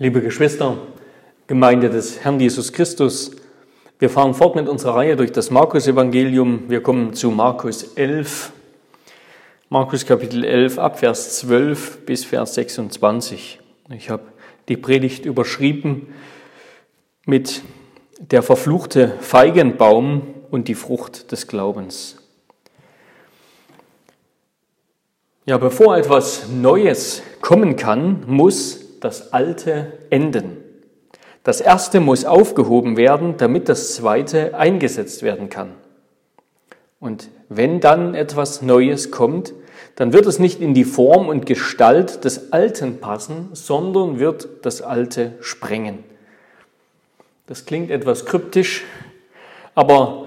Liebe Geschwister, Gemeinde des Herrn Jesus Christus, wir fahren fort mit unserer Reihe durch das Markus-Evangelium. Wir kommen zu Markus 11, Markus Kapitel 11, ab Vers 12 bis Vers 26. Ich habe die Predigt überschrieben mit der verfluchte Feigenbaum und die Frucht des Glaubens. Ja, bevor etwas Neues kommen kann, muss das Alte enden. Das Erste muss aufgehoben werden, damit das Zweite eingesetzt werden kann. Und wenn dann etwas Neues kommt, dann wird es nicht in die Form und Gestalt des Alten passen, sondern wird das Alte sprengen. Das klingt etwas kryptisch, aber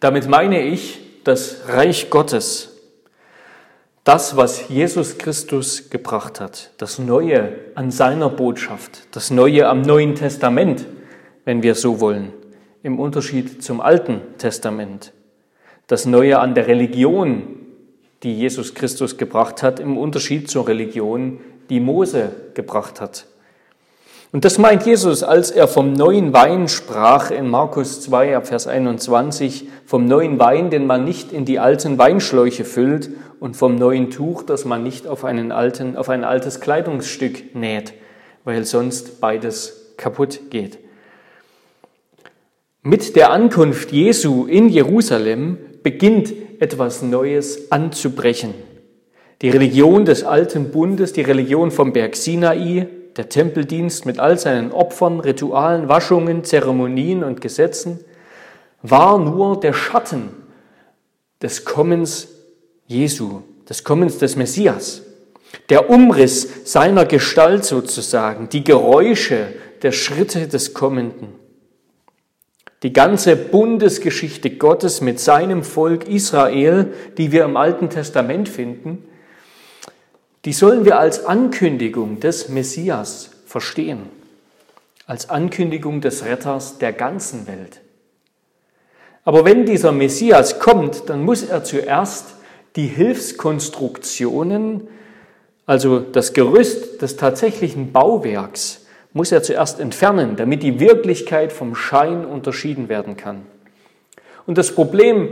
damit meine ich das Reich Gottes, das, was Jesus Christus gebracht hat, das Neue an seiner Botschaft, das Neue am Neuen Testament, wenn wir so wollen, im Unterschied zum Alten Testament, das Neue an der Religion, die Jesus Christus gebracht hat, im Unterschied zur Religion, die Mose gebracht hat. Und das meint Jesus, als er vom neuen Wein sprach in Markus 2, Vers 21, vom neuen Wein, den man nicht in die alten Weinschläuche füllt und vom neuen Tuch, das man nicht auf, einen alten, auf ein altes Kleidungsstück näht, weil sonst beides kaputt geht. Mit der Ankunft Jesu in Jerusalem beginnt etwas Neues anzubrechen. Die Religion des alten Bundes, die Religion vom Berg Sinai, der Tempeldienst mit all seinen Opfern, Ritualen, Waschungen, Zeremonien und Gesetzen war nur der Schatten des Kommens Jesu, des Kommens des Messias. Der Umriss seiner Gestalt sozusagen, die Geräusche der Schritte des Kommenden. Die ganze Bundesgeschichte Gottes mit seinem Volk Israel, die wir im Alten Testament finden, die sollen wir als Ankündigung des Messias verstehen, als Ankündigung des Retters der ganzen Welt. Aber wenn dieser Messias kommt, dann muss er zuerst die Hilfskonstruktionen, also das Gerüst des tatsächlichen Bauwerks, muss er zuerst entfernen, damit die Wirklichkeit vom Schein unterschieden werden kann. Und das Problem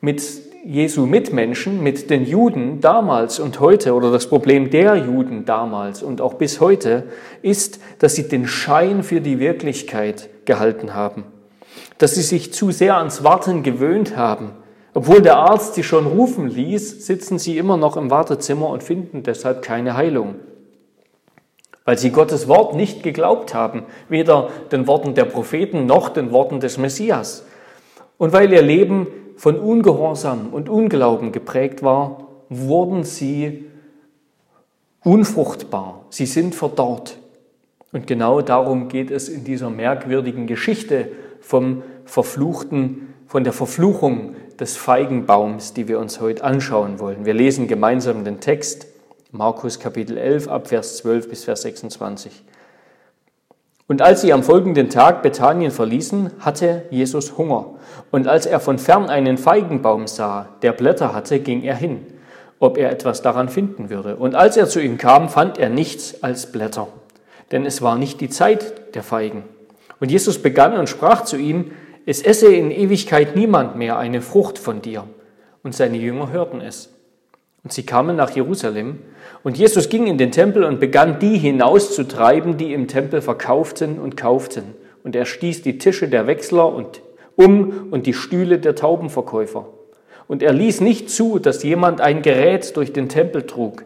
mit Jesu Mitmenschen, mit den Juden damals und heute oder das Problem der Juden damals und auch bis heute ist, dass sie den Schein für die Wirklichkeit gehalten haben, dass sie sich zu sehr ans Warten gewöhnt haben. Obwohl der Arzt sie schon rufen ließ, sitzen sie immer noch im Wartezimmer und finden deshalb keine Heilung. Weil sie Gottes Wort nicht geglaubt haben, weder den Worten der Propheten noch den Worten des Messias. Und weil ihr Leben von Ungehorsam und Unglauben geprägt war, wurden sie unfruchtbar. Sie sind verdorrt. Und genau darum geht es in dieser merkwürdigen Geschichte vom verfluchten, von der Verfluchung des Feigenbaums, die wir uns heute anschauen wollen. Wir lesen gemeinsam den Text, Markus Kapitel 11 ab Vers 12 bis Vers 26. Und als sie am folgenden Tag Bethanien verließen, hatte Jesus Hunger. Und als er von fern einen Feigenbaum sah, der Blätter hatte, ging er hin, ob er etwas daran finden würde. Und als er zu ihm kam, fand er nichts als Blätter, denn es war nicht die Zeit der Feigen. Und Jesus begann und sprach zu ihm, es esse in Ewigkeit niemand mehr eine Frucht von dir. Und seine Jünger hörten es. Und sie kamen nach Jerusalem, und Jesus ging in den Tempel und begann, die hinauszutreiben, die im Tempel verkauften und kauften. Und er stieß die Tische der Wechsler und um und die Stühle der Taubenverkäufer. Und er ließ nicht zu, dass jemand ein Gerät durch den Tempel trug.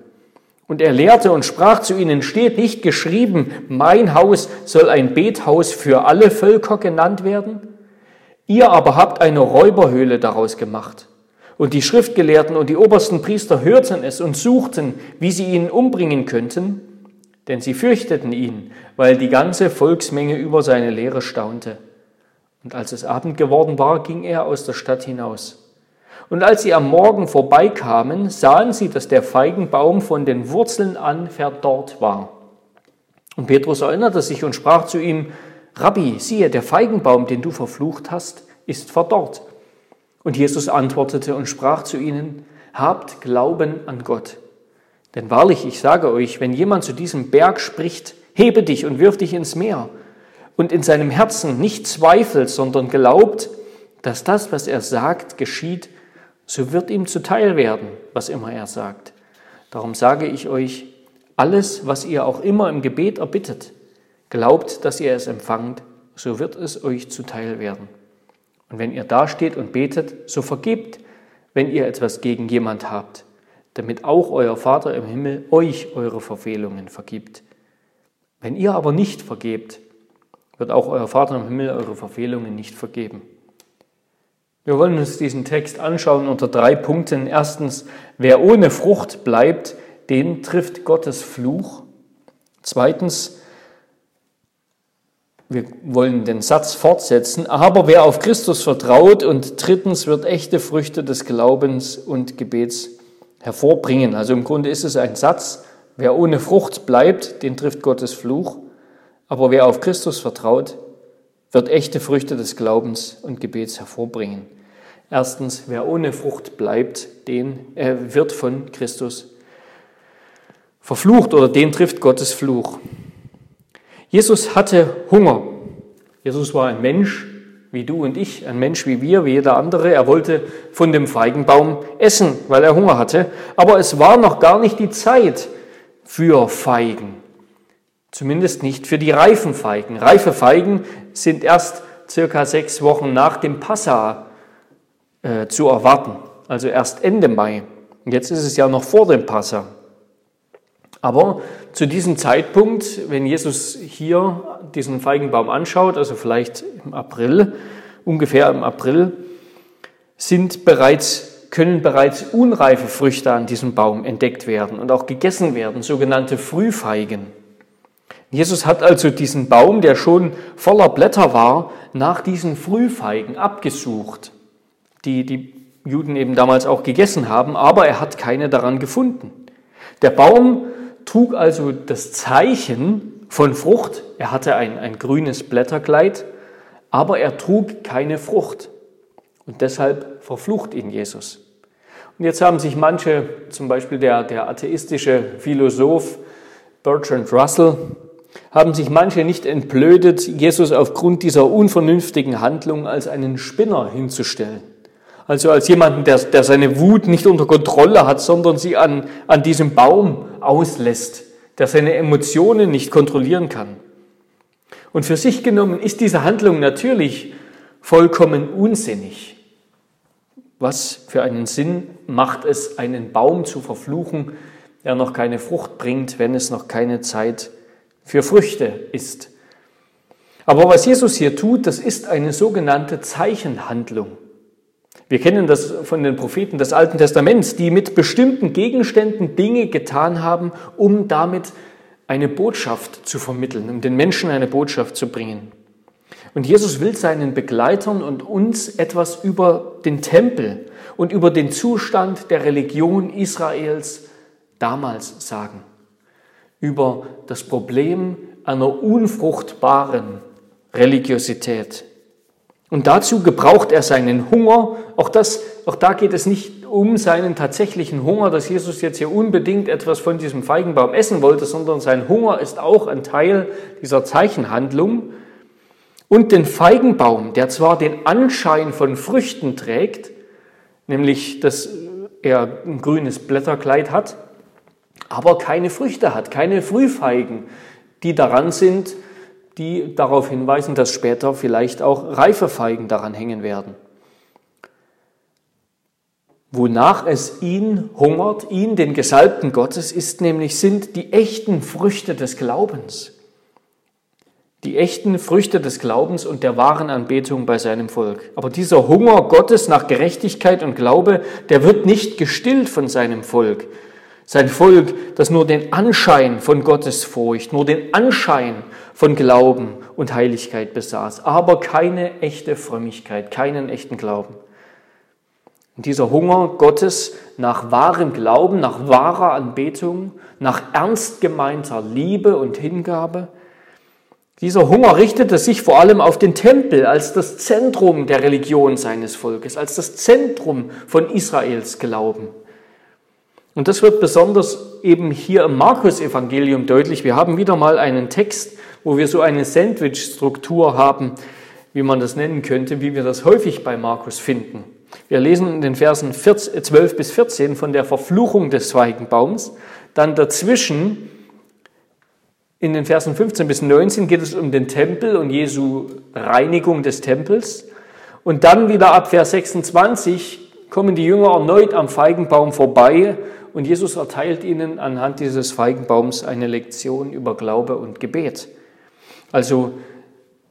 Und er lehrte und sprach zu ihnen, steht nicht geschrieben, mein Haus soll ein Bethaus für alle Völker genannt werden? Ihr aber habt eine Räuberhöhle daraus gemacht. Und die Schriftgelehrten und die obersten Priester hörten es und suchten, wie sie ihn umbringen könnten, denn sie fürchteten ihn, weil die ganze Volksmenge über seine Lehre staunte. Und als es Abend geworden war, ging er aus der Stadt hinaus. Und als sie am Morgen vorbeikamen, sahen sie, dass der Feigenbaum von den Wurzeln an verdorrt war. Und Petrus erinnerte sich und sprach zu ihm, Rabbi, siehe, der Feigenbaum, den du verflucht hast, ist verdorrt. Und Jesus antwortete und sprach zu ihnen, Habt Glauben an Gott. Denn wahrlich, ich sage euch, wenn jemand zu diesem Berg spricht, hebe dich und wirf dich ins Meer und in seinem Herzen nicht zweifelt, sondern glaubt, dass das, was er sagt, geschieht, so wird ihm zuteil werden, was immer er sagt. Darum sage ich euch, alles, was ihr auch immer im Gebet erbittet, glaubt, dass ihr es empfangt, so wird es euch zuteil werden. Und wenn ihr dasteht und betet, so vergebt, wenn ihr etwas gegen jemand habt, damit auch euer Vater im Himmel euch eure Verfehlungen vergibt. Wenn ihr aber nicht vergebt, wird auch euer Vater im Himmel eure Verfehlungen nicht vergeben. Wir wollen uns diesen Text anschauen unter drei Punkten. Erstens, wer ohne Frucht bleibt, den trifft Gottes Fluch. Zweitens, wir wollen den Satz fortsetzen, aber wer auf Christus vertraut und drittens wird echte Früchte des Glaubens und Gebets hervorbringen. Also im Grunde ist es ein Satz, wer ohne Frucht bleibt, den trifft Gottes Fluch, aber wer auf Christus vertraut, wird echte Früchte des Glaubens und Gebets hervorbringen. Erstens, wer ohne Frucht bleibt, den äh, wird von Christus verflucht oder den trifft Gottes Fluch. Jesus hatte Hunger. Jesus war ein Mensch wie du und ich, ein Mensch wie wir, wie jeder andere. Er wollte von dem Feigenbaum essen, weil er Hunger hatte. Aber es war noch gar nicht die Zeit für Feigen. Zumindest nicht für die reifen Feigen. Reife Feigen sind erst circa sechs Wochen nach dem Passa äh, zu erwarten, also erst Ende Mai. Jetzt ist es ja noch vor dem Passa. Aber zu diesem Zeitpunkt, wenn Jesus hier diesen Feigenbaum anschaut, also vielleicht im April, ungefähr im April, sind bereits, können bereits unreife Früchte an diesem Baum entdeckt werden und auch gegessen werden, sogenannte Frühfeigen. Jesus hat also diesen Baum, der schon voller Blätter war, nach diesen Frühfeigen abgesucht, die die Juden eben damals auch gegessen haben, aber er hat keine daran gefunden. Der Baum trug also das Zeichen von Frucht. Er hatte ein, ein grünes Blätterkleid, aber er trug keine Frucht. Und deshalb verflucht ihn Jesus. Und jetzt haben sich manche, zum Beispiel der, der atheistische Philosoph Bertrand Russell, haben sich manche nicht entblödet, Jesus aufgrund dieser unvernünftigen Handlung als einen Spinner hinzustellen. Also als jemanden, der, der seine Wut nicht unter Kontrolle hat, sondern sie an, an diesem Baum auslässt, der seine Emotionen nicht kontrollieren kann. Und für sich genommen ist diese Handlung natürlich vollkommen unsinnig. Was für einen Sinn macht es, einen Baum zu verfluchen, der noch keine Frucht bringt, wenn es noch keine Zeit für Früchte ist? Aber was Jesus hier tut, das ist eine sogenannte Zeichenhandlung. Wir kennen das von den Propheten des Alten Testaments, die mit bestimmten Gegenständen Dinge getan haben, um damit eine Botschaft zu vermitteln, um den Menschen eine Botschaft zu bringen. Und Jesus will seinen Begleitern und uns etwas über den Tempel und über den Zustand der Religion Israels damals sagen. Über das Problem einer unfruchtbaren Religiosität. Und dazu gebraucht er seinen Hunger. Auch, das, auch da geht es nicht um seinen tatsächlichen Hunger, dass Jesus jetzt hier unbedingt etwas von diesem Feigenbaum essen wollte, sondern sein Hunger ist auch ein Teil dieser Zeichenhandlung. Und den Feigenbaum, der zwar den Anschein von Früchten trägt, nämlich dass er ein grünes Blätterkleid hat, aber keine Früchte hat, keine Frühfeigen, die daran sind, die darauf hinweisen, dass später vielleicht auch reife Feigen daran hängen werden. Wonach es ihn hungert, ihn, den Gesalbten Gottes, ist nämlich, sind die echten Früchte des Glaubens. Die echten Früchte des Glaubens und der wahren Anbetung bei seinem Volk. Aber dieser Hunger Gottes nach Gerechtigkeit und Glaube, der wird nicht gestillt von seinem Volk, sein Volk, das nur den Anschein von Gottes Furcht, nur den Anschein von Glauben und Heiligkeit besaß, aber keine echte Frömmigkeit, keinen echten Glauben. Und dieser Hunger Gottes nach wahrem Glauben, nach wahrer Anbetung, nach ernst gemeinter Liebe und Hingabe, dieser Hunger richtete sich vor allem auf den Tempel als das Zentrum der Religion seines Volkes, als das Zentrum von Israels Glauben. Und das wird besonders eben hier im Markus-Evangelium deutlich. Wir haben wieder mal einen Text, wo wir so eine Sandwich-Struktur haben, wie man das nennen könnte, wie wir das häufig bei Markus finden. Wir lesen in den Versen 12 bis 14 von der Verfluchung des Feigenbaums. Dann dazwischen in den Versen 15 bis 19 geht es um den Tempel und Jesu Reinigung des Tempels. Und dann wieder ab Vers 26 kommen die Jünger erneut am Feigenbaum vorbei und Jesus erteilt ihnen anhand dieses Feigenbaums eine Lektion über Glaube und Gebet. Also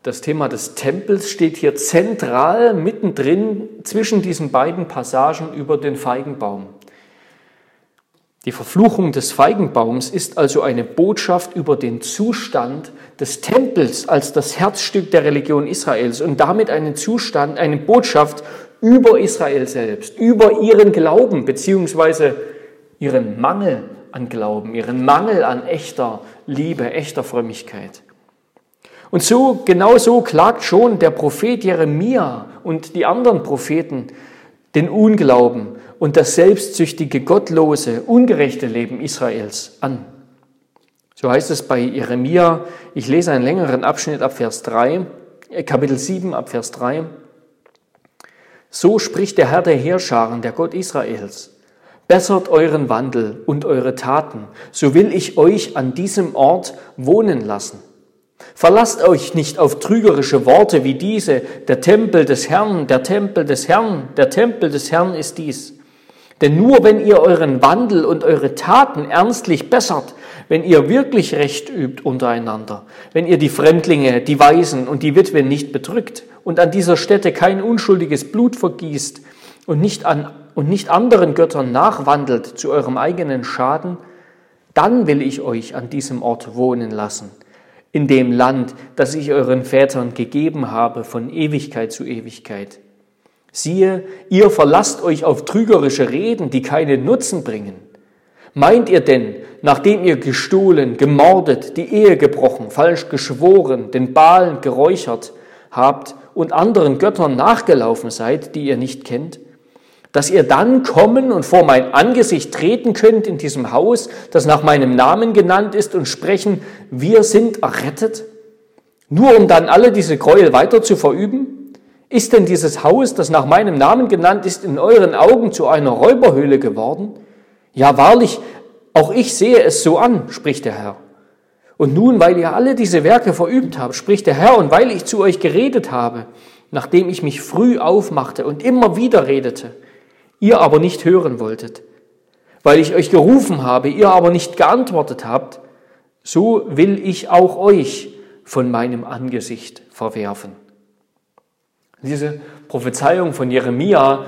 das Thema des Tempels steht hier zentral mittendrin zwischen diesen beiden Passagen über den Feigenbaum. Die Verfluchung des Feigenbaums ist also eine Botschaft über den Zustand des Tempels als das Herzstück der Religion Israels und damit einen Zustand, eine Botschaft über Israel selbst, über ihren Glauben beziehungsweise ihren Mangel an Glauben, ihren Mangel an echter Liebe, echter Frömmigkeit. Und so, genau so klagt schon der Prophet Jeremia und die anderen Propheten den Unglauben und das selbstsüchtige, gottlose, ungerechte Leben Israels an. So heißt es bei Jeremia, ich lese einen längeren Abschnitt ab Vers 3, äh, Kapitel 7 ab Vers 3. So spricht der Herr der Heerscharen, der Gott Israels. Bessert euren Wandel und eure Taten, so will ich euch an diesem Ort wohnen lassen. Verlasst euch nicht auf trügerische Worte wie diese, der Tempel des Herrn, der Tempel des Herrn, der Tempel des Herrn ist dies. Denn nur wenn ihr euren Wandel und eure Taten ernstlich bessert, wenn ihr wirklich Recht übt untereinander, wenn ihr die Fremdlinge, die Waisen und die Witwen nicht bedrückt und an dieser Stätte kein unschuldiges Blut vergießt und nicht, an, und nicht anderen Göttern nachwandelt zu eurem eigenen Schaden, dann will ich euch an diesem Ort wohnen lassen in dem Land, das ich euren Vätern gegeben habe von Ewigkeit zu Ewigkeit. Siehe, ihr verlasst euch auf trügerische Reden, die keinen Nutzen bringen. Meint ihr denn, nachdem ihr gestohlen, gemordet, die Ehe gebrochen, falsch geschworen, den Balen geräuchert habt und anderen Göttern nachgelaufen seid, die ihr nicht kennt, dass ihr dann kommen und vor mein Angesicht treten könnt in diesem Haus, das nach meinem Namen genannt ist, und sprechen, wir sind errettet? Nur um dann alle diese Gräuel weiter zu verüben? Ist denn dieses Haus, das nach meinem Namen genannt ist, in euren Augen zu einer Räuberhöhle geworden? Ja, wahrlich, auch ich sehe es so an, spricht der Herr. Und nun, weil ihr alle diese Werke verübt habt, spricht der Herr, und weil ich zu euch geredet habe, nachdem ich mich früh aufmachte und immer wieder redete, ihr aber nicht hören wolltet. Weil ich euch gerufen habe, ihr aber nicht geantwortet habt, so will ich auch euch von meinem Angesicht verwerfen. Diese Prophezeiung von Jeremia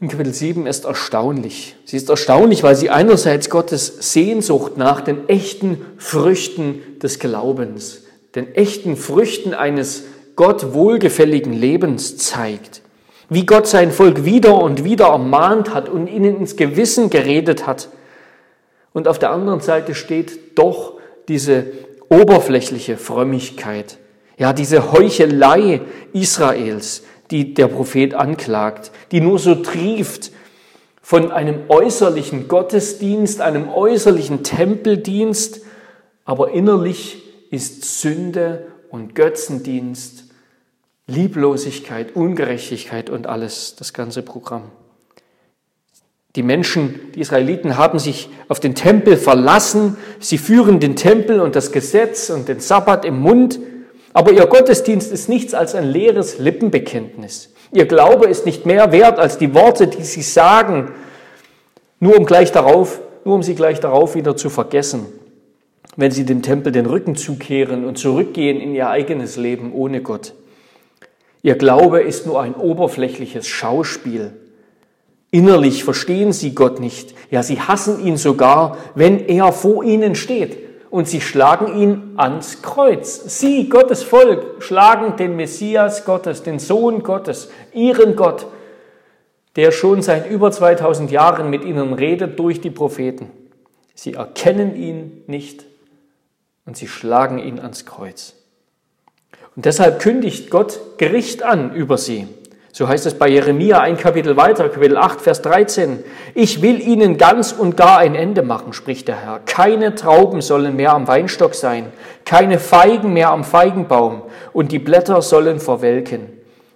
in Kapitel 7 ist erstaunlich. Sie ist erstaunlich, weil sie einerseits Gottes Sehnsucht nach den echten Früchten des Glaubens, den echten Früchten eines Gott wohlgefälligen Lebens zeigt wie Gott sein Volk wieder und wieder ermahnt hat und ihnen ins Gewissen geredet hat. Und auf der anderen Seite steht doch diese oberflächliche Frömmigkeit, ja, diese Heuchelei Israels, die der Prophet anklagt, die nur so trieft von einem äußerlichen Gottesdienst, einem äußerlichen Tempeldienst, aber innerlich ist Sünde und Götzendienst Lieblosigkeit, Ungerechtigkeit und alles, das ganze Programm. Die Menschen, die Israeliten haben sich auf den Tempel verlassen, sie führen den Tempel und das Gesetz und den Sabbat im Mund, aber ihr Gottesdienst ist nichts als ein leeres Lippenbekenntnis. Ihr Glaube ist nicht mehr wert als die Worte, die sie sagen, nur um gleich darauf, nur um sie gleich darauf wieder zu vergessen, wenn sie dem Tempel den Rücken zukehren und zurückgehen in ihr eigenes Leben ohne Gott. Ihr Glaube ist nur ein oberflächliches Schauspiel. Innerlich verstehen sie Gott nicht. Ja, sie hassen ihn sogar, wenn er vor ihnen steht. Und sie schlagen ihn ans Kreuz. Sie, Gottes Volk, schlagen den Messias Gottes, den Sohn Gottes, ihren Gott, der schon seit über 2000 Jahren mit ihnen redet durch die Propheten. Sie erkennen ihn nicht und sie schlagen ihn ans Kreuz. Und deshalb kündigt Gott Gericht an über sie. So heißt es bei Jeremia ein Kapitel weiter, Kapitel 8, Vers 13. Ich will ihnen ganz und gar ein Ende machen, spricht der Herr. Keine Trauben sollen mehr am Weinstock sein, keine Feigen mehr am Feigenbaum und die Blätter sollen verwelken.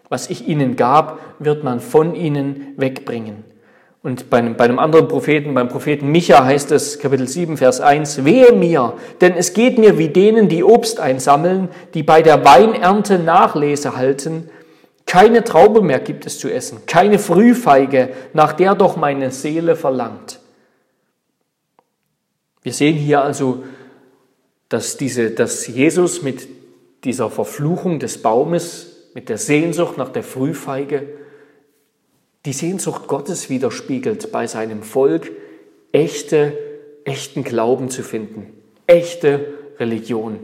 Was ich ihnen gab, wird man von ihnen wegbringen. Und bei einem, bei einem anderen Propheten, beim Propheten Micha heißt es, Kapitel 7, Vers 1, Wehe mir, denn es geht mir wie denen, die Obst einsammeln, die bei der Weinernte Nachlese halten keine Traube mehr gibt es zu essen, keine Frühfeige, nach der doch meine Seele verlangt. Wir sehen hier also, dass, diese, dass Jesus mit dieser Verfluchung des Baumes, mit der Sehnsucht nach der Frühfeige, die Sehnsucht Gottes widerspiegelt, bei seinem Volk echte, echten Glauben zu finden, echte Religion.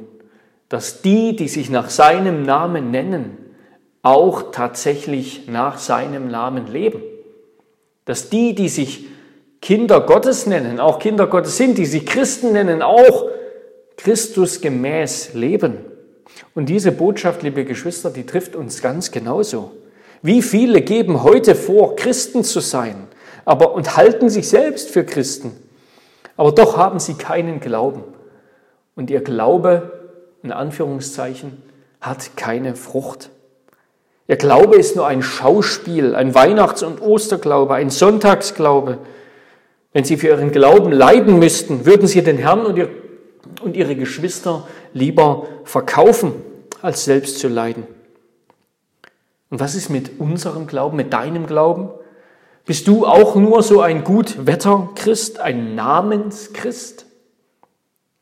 Dass die, die sich nach seinem Namen nennen, auch tatsächlich nach seinem Namen leben. Dass die, die sich Kinder Gottes nennen, auch Kinder Gottes sind, die sich Christen nennen, auch Christus gemäß leben. Und diese Botschaft, liebe Geschwister, die trifft uns ganz genauso. Wie viele geben heute vor, Christen zu sein, aber und halten sich selbst für Christen, aber doch haben sie keinen Glauben. Und ihr Glaube, in Anführungszeichen, hat keine Frucht. Ihr Glaube ist nur ein Schauspiel, ein Weihnachts- und Osterglaube, ein Sonntagsglaube. Wenn Sie für Ihren Glauben leiden müssten, würden Sie den Herrn und, ihr, und Ihre Geschwister lieber verkaufen, als selbst zu leiden. Und was ist mit unserem Glauben, mit deinem Glauben? Bist du auch nur so ein Gutwetterchrist, ein Namenschrist?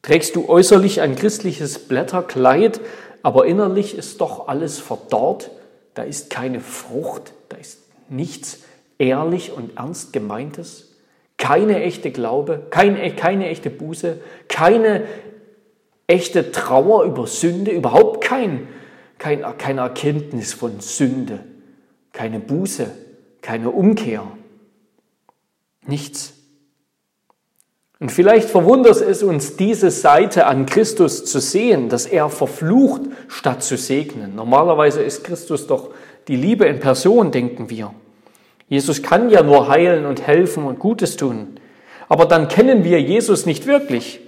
Trägst du äußerlich ein christliches Blätterkleid, aber innerlich ist doch alles verdorrt da ist keine Frucht, da ist nichts ehrlich und ernst gemeintes, keine echte Glaube, keine, keine echte Buße, keine echte Trauer über Sünde, überhaupt kein, kein, keine Erkenntnis von Sünde, keine Buße, keine Umkehr, nichts. Und vielleicht verwundert es uns, diese Seite an Christus zu sehen, dass er verflucht, statt zu segnen. Normalerweise ist Christus doch die Liebe in Person, denken wir. Jesus kann ja nur heilen und helfen und Gutes tun. Aber dann kennen wir Jesus nicht wirklich.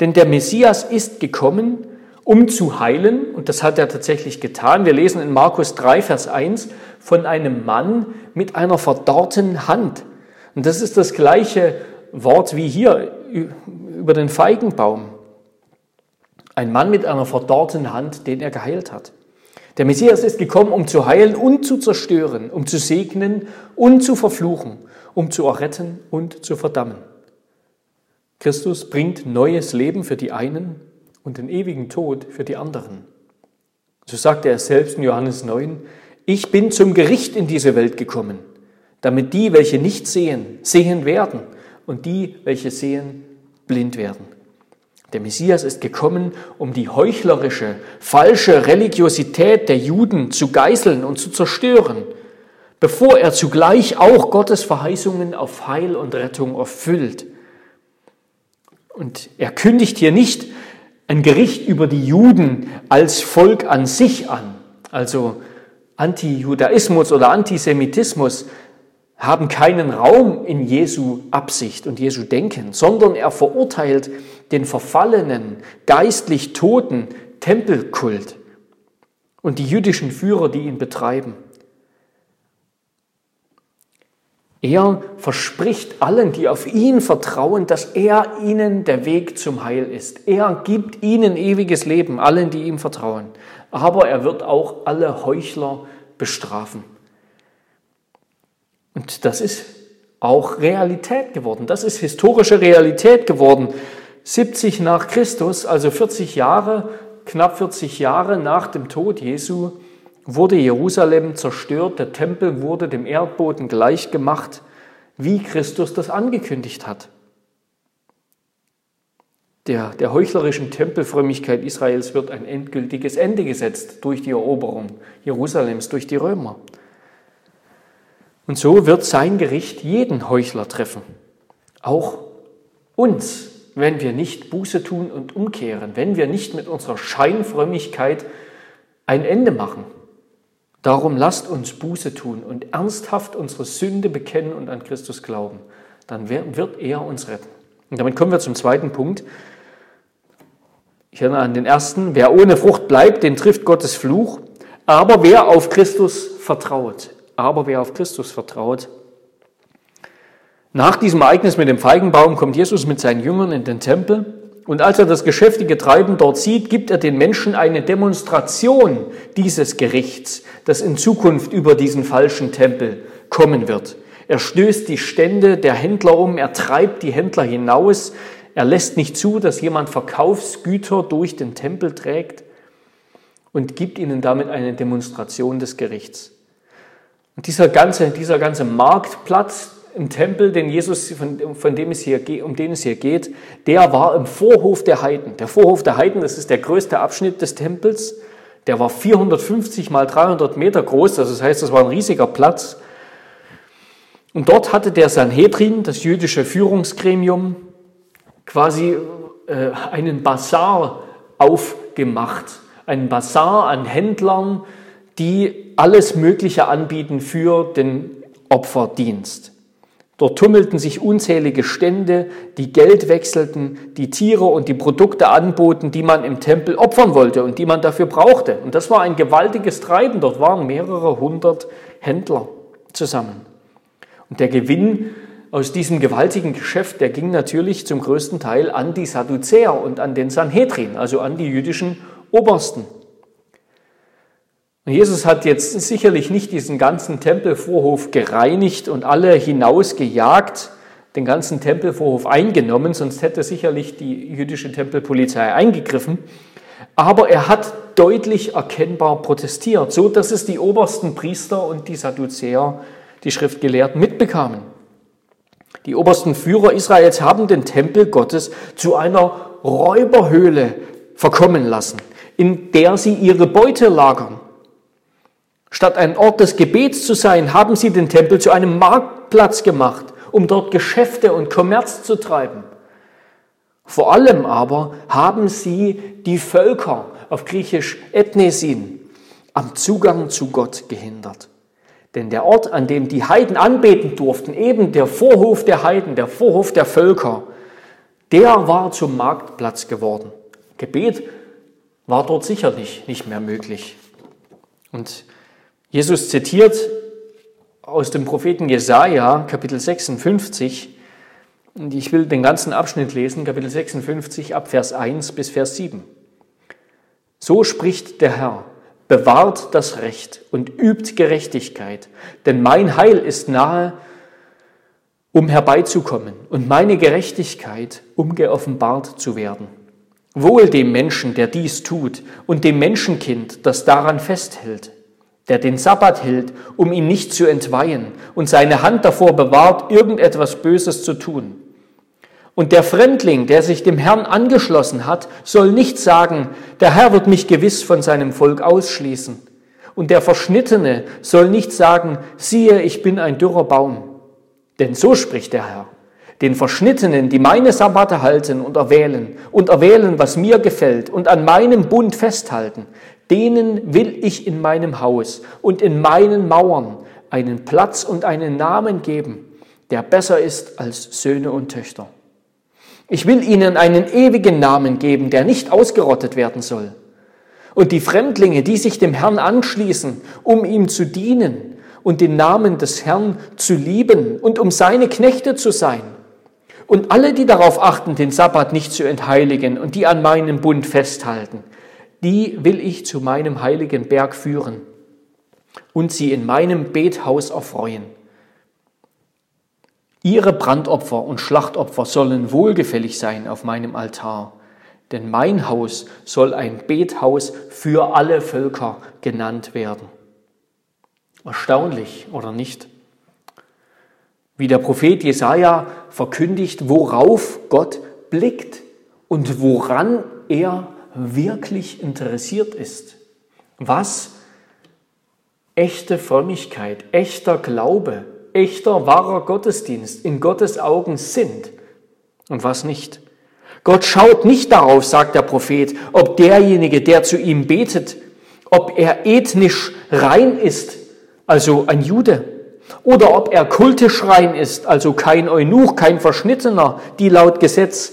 Denn der Messias ist gekommen, um zu heilen, und das hat er tatsächlich getan. Wir lesen in Markus 3, Vers 1 von einem Mann mit einer verdorrten Hand. Und das ist das gleiche Wort wie hier über den Feigenbaum. Ein Mann mit einer verdorrten Hand, den er geheilt hat. Der Messias ist gekommen, um zu heilen und zu zerstören, um zu segnen und zu verfluchen, um zu erretten und zu verdammen. Christus bringt neues Leben für die einen und den ewigen Tod für die anderen. So sagte er selbst in Johannes 9, ich bin zum Gericht in diese Welt gekommen, damit die, welche nicht sehen, sehen werden und die, welche sehen, blind werden. Der Messias ist gekommen, um die heuchlerische, falsche Religiosität der Juden zu geißeln und zu zerstören, bevor er zugleich auch Gottes Verheißungen auf Heil und Rettung erfüllt. Und er kündigt hier nicht ein Gericht über die Juden als Volk an sich an, also Antijudaismus oder Antisemitismus, haben keinen Raum in Jesu Absicht und Jesu Denken, sondern er verurteilt den verfallenen, geistlich toten Tempelkult und die jüdischen Führer, die ihn betreiben. Er verspricht allen, die auf ihn vertrauen, dass er ihnen der Weg zum Heil ist. Er gibt ihnen ewiges Leben, allen, die ihm vertrauen. Aber er wird auch alle Heuchler bestrafen. Und das ist auch Realität geworden. Das ist historische Realität geworden. 70 nach Christus, also 40 Jahre, knapp 40 Jahre nach dem Tod Jesu, wurde Jerusalem zerstört, der Tempel wurde dem Erdboden gleichgemacht, wie Christus das angekündigt hat. Der, der heuchlerischen Tempelfrömmigkeit Israels wird ein endgültiges Ende gesetzt durch die Eroberung Jerusalems durch die Römer. Und so wird sein Gericht jeden Heuchler treffen, auch uns, wenn wir nicht Buße tun und umkehren, wenn wir nicht mit unserer Scheinfrömmigkeit ein Ende machen. Darum lasst uns Buße tun und ernsthaft unsere Sünde bekennen und an Christus glauben. Dann wird er uns retten. Und damit kommen wir zum zweiten Punkt. Ich erinnere an den ersten. Wer ohne Frucht bleibt, den trifft Gottes Fluch. Aber wer auf Christus vertraut, aber wer auf Christus vertraut, nach diesem Ereignis mit dem Feigenbaum kommt Jesus mit seinen Jüngern in den Tempel und als er das geschäftige Treiben dort sieht, gibt er den Menschen eine Demonstration dieses Gerichts, das in Zukunft über diesen falschen Tempel kommen wird. Er stößt die Stände der Händler um, er treibt die Händler hinaus, er lässt nicht zu, dass jemand Verkaufsgüter durch den Tempel trägt und gibt ihnen damit eine Demonstration des Gerichts. Und dieser ganze, dieser ganze Marktplatz, im Tempel, den Jesus, von, von dem es hier, um den es hier geht, der war im Vorhof der Heiden. Der Vorhof der Heiden, das ist der größte Abschnitt des Tempels. Der war 450 mal 300 Meter groß, also das heißt, das war ein riesiger Platz. Und dort hatte der Sanhedrin, das jüdische Führungsgremium, quasi äh, einen Bazar aufgemacht. Einen Bazar an Händlern, die alles Mögliche anbieten für den Opferdienst. Dort tummelten sich unzählige Stände, die Geld wechselten, die Tiere und die Produkte anboten, die man im Tempel opfern wollte und die man dafür brauchte. Und das war ein gewaltiges Treiben. Dort waren mehrere hundert Händler zusammen. Und der Gewinn aus diesem gewaltigen Geschäft, der ging natürlich zum größten Teil an die Sadduzäer und an den Sanhedrin, also an die jüdischen Obersten. Jesus hat jetzt sicherlich nicht diesen ganzen Tempelvorhof gereinigt und alle hinausgejagt, den ganzen Tempelvorhof eingenommen, sonst hätte sicherlich die jüdische Tempelpolizei eingegriffen. Aber er hat deutlich erkennbar protestiert, so dass es die obersten Priester und die Sadduzäer, die Schriftgelehrten, mitbekamen. Die obersten Führer Israels haben den Tempel Gottes zu einer Räuberhöhle verkommen lassen, in der sie ihre Beute lagern. Statt ein Ort des Gebets zu sein, haben sie den Tempel zu einem Marktplatz gemacht, um dort Geschäfte und Kommerz zu treiben. Vor allem aber haben sie die Völker, auf Griechisch Ethnesin, am Zugang zu Gott gehindert. Denn der Ort, an dem die Heiden anbeten durften, eben der Vorhof der Heiden, der Vorhof der Völker, der war zum Marktplatz geworden. Gebet war dort sicherlich nicht mehr möglich. Und Jesus zitiert aus dem Propheten Jesaja, Kapitel 56, und ich will den ganzen Abschnitt lesen, Kapitel 56, ab Vers 1 bis Vers 7. So spricht der Herr, bewahrt das Recht und übt Gerechtigkeit, denn mein Heil ist nahe, um herbeizukommen und meine Gerechtigkeit, um geoffenbart zu werden. Wohl dem Menschen, der dies tut, und dem Menschenkind, das daran festhält der den Sabbat hält, um ihn nicht zu entweihen und seine Hand davor bewahrt, irgendetwas Böses zu tun. Und der Fremdling, der sich dem Herrn angeschlossen hat, soll nicht sagen, der Herr wird mich gewiss von seinem Volk ausschließen. Und der Verschnittene soll nicht sagen, siehe, ich bin ein dürrer Baum. Denn so spricht der Herr. Den Verschnittenen, die meine Sabbate halten und erwählen und erwählen, was mir gefällt und an meinem Bund festhalten, Denen will ich in meinem Haus und in meinen Mauern einen Platz und einen Namen geben, der besser ist als Söhne und Töchter. Ich will ihnen einen ewigen Namen geben, der nicht ausgerottet werden soll. Und die Fremdlinge, die sich dem Herrn anschließen, um ihm zu dienen und den Namen des Herrn zu lieben und um seine Knechte zu sein. Und alle, die darauf achten, den Sabbat nicht zu entheiligen und die an meinem Bund festhalten, die will ich zu meinem heiligen Berg führen und sie in meinem Bethaus erfreuen. Ihre Brandopfer und Schlachtopfer sollen wohlgefällig sein auf meinem Altar, denn mein Haus soll ein Bethaus für alle Völker genannt werden. Erstaunlich, oder nicht? Wie der Prophet Jesaja verkündigt, worauf Gott blickt und woran er wirklich interessiert ist, was echte Frömmigkeit, echter Glaube, echter wahrer Gottesdienst in Gottes Augen sind und was nicht. Gott schaut nicht darauf, sagt der Prophet, ob derjenige, der zu ihm betet, ob er ethnisch rein ist, also ein Jude, oder ob er kultisch rein ist, also kein Eunuch, kein Verschnittener, die laut Gesetz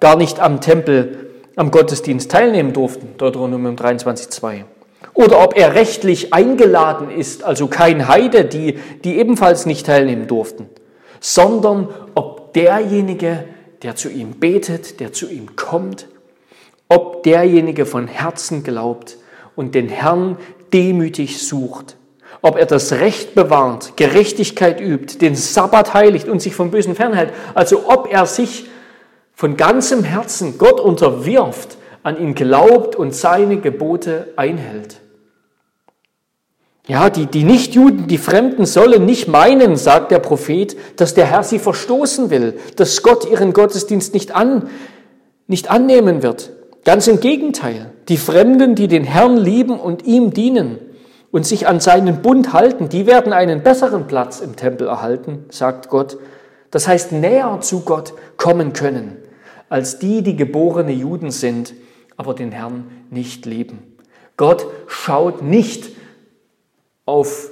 gar nicht am Tempel, am Gottesdienst teilnehmen durften, Deuteronomium 23,2. Oder ob er rechtlich eingeladen ist, also kein Heide, die, die ebenfalls nicht teilnehmen durften, sondern ob derjenige, der zu ihm betet, der zu ihm kommt, ob derjenige von Herzen glaubt und den Herrn demütig sucht, ob er das Recht bewahrt, Gerechtigkeit übt, den Sabbat heiligt und sich vom Bösen fernhält, also ob er sich von ganzem Herzen Gott unterwirft, an ihn glaubt und seine Gebote einhält. Ja, die, die Nichtjuden, die Fremden sollen nicht meinen, sagt der Prophet, dass der Herr sie verstoßen will, dass Gott ihren Gottesdienst nicht, an, nicht annehmen wird. Ganz im Gegenteil. Die Fremden, die den Herrn lieben und ihm dienen und sich an seinen Bund halten, die werden einen besseren Platz im Tempel erhalten, sagt Gott. Das heißt, näher zu Gott kommen können, als die, die geborene Juden sind, aber den Herrn nicht lieben. Gott schaut nicht auf